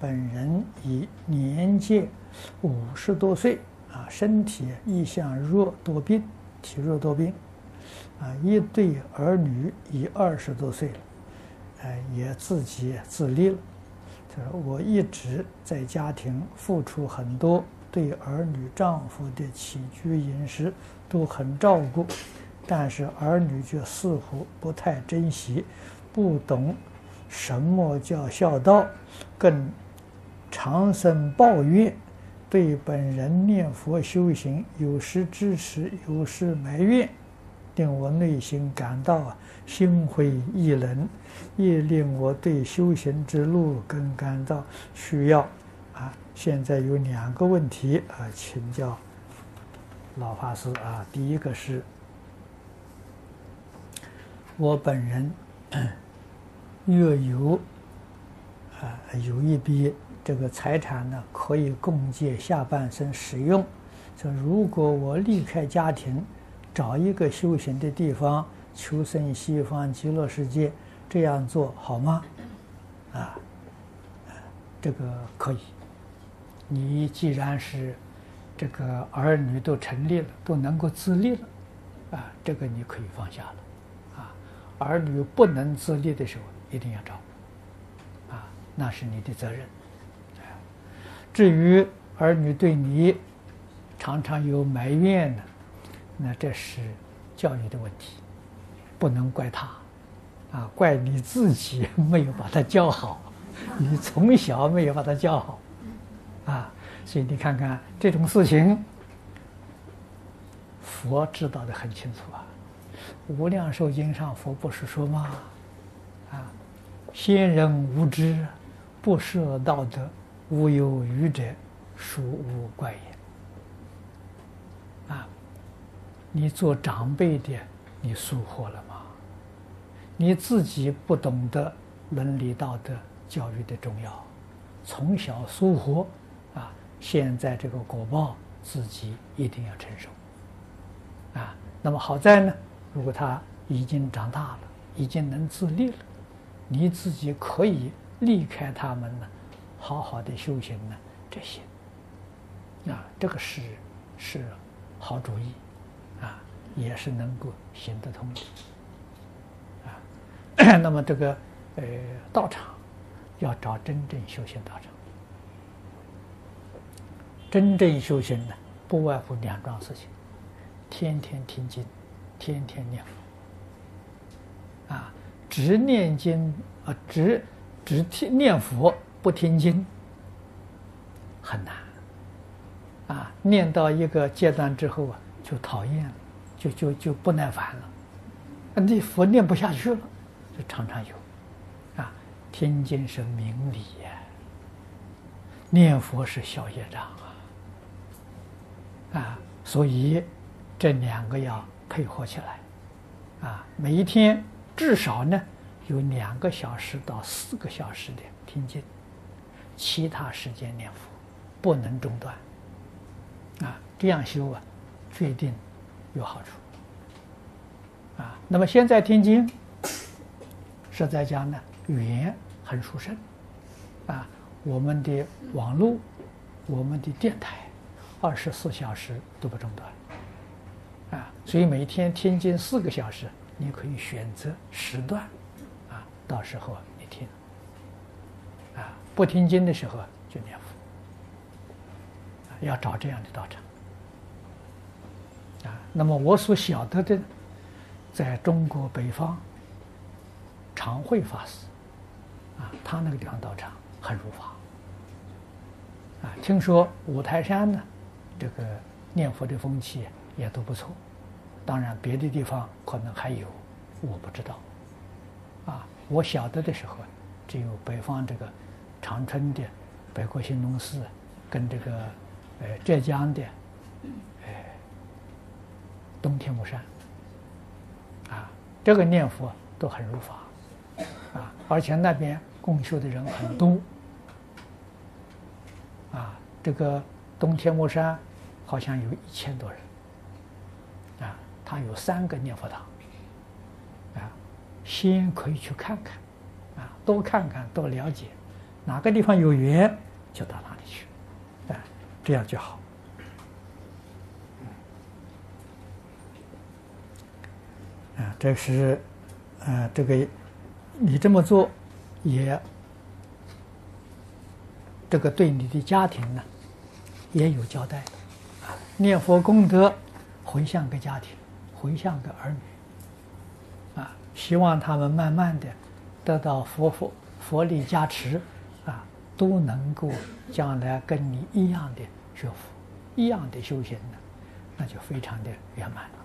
本人已年届五十多岁啊，身体一向弱多病，体弱多病啊，一对儿女已二十多岁了，哎，也自己自立了。他说：“我一直在家庭付出很多，对儿女、丈夫的起居饮食都很照顾，但是儿女却似乎不太珍惜，不懂什么叫孝道，更。”常生抱怨，对本人念佛修行有时支持，有时埋怨，令我内心感到啊心灰意冷，也令我对修行之路更感到需要啊。现在有两个问题啊，请教老法师啊。第一个是，我本人若有啊有一笔。这个财产呢，可以供借下半生使用。说如果我离开家庭，找一个修行的地方，求生西方极乐世界，这样做好吗？啊，这个可以。你既然是这个儿女都成立了，都能够自立了，啊，这个你可以放下了。啊，儿女不能自立的时候，一定要照顾。啊，那是你的责任。至于儿女对你常常有埋怨呢，那这是教育的问题，不能怪他，啊，怪你自己没有把他教好，你从小没有把他教好，啊，所以你看看这种事情，佛知道的很清楚啊，《无量寿经》上佛不是说吗？啊，先人无知，不设道德。无有余者，孰无怪也。啊，你做长辈的，你疏忽了吗？你自己不懂得伦理道德教育的重要，从小疏忽，啊，现在这个果报自己一定要承受。啊，那么好在呢，如果他已经长大了，已经能自立了，你自己可以离开他们了。好好的修行呢，这些，啊，这个是是好主意，啊，也是能够行得通的，啊，那么这个呃道场要找真正修行道场，真正修行呢，不外乎两桩事情，天天听经，天天念佛，啊，只念经啊，只只听念佛。不听经很难啊！念到一个阶段之后啊，就讨厌了，就就就不耐烦了。那佛念不下去了，就常常有啊。听经是明理呀，念佛是消业障啊啊！所以这两个要配合起来啊。每一天至少呢有两个小时到四个小时的听经。其他时间念佛，不能中断。啊，这样修啊，决定有好处。啊，那么现在听经，是在讲呢，语言很殊胜。啊，我们的网络，我们的电台，二十四小时都不中断。啊，所以每天听经四个小时，你可以选择时段，啊，到时候你听。不听经的时候就念佛，要找这样的道场啊。那么我所晓得的，在中国北方，常慧法师啊，他那个地方道场很如法啊。听说五台山呢，这个念佛的风气也都不错。当然，别的地方可能还有，我不知道啊。我晓得的时候，只有北方这个。长春的北国兴隆寺，跟这个呃浙江的呃东天目山啊，这个念佛都很如法啊，而且那边共修的人很多啊。这个东天目山好像有一千多人啊，他有三个念佛堂啊，先可以去看看啊，多看看，多了解。哪个地方有缘就到哪里去，啊，这样就好。啊，这是，啊，这个你这么做也，这个对你的家庭呢也有交代，啊，念佛功德回向给家庭，回向给儿女，啊，希望他们慢慢的得到佛佛佛力加持，都能够将来跟你一样的学佛，一样的修行呢，那就非常的圆满。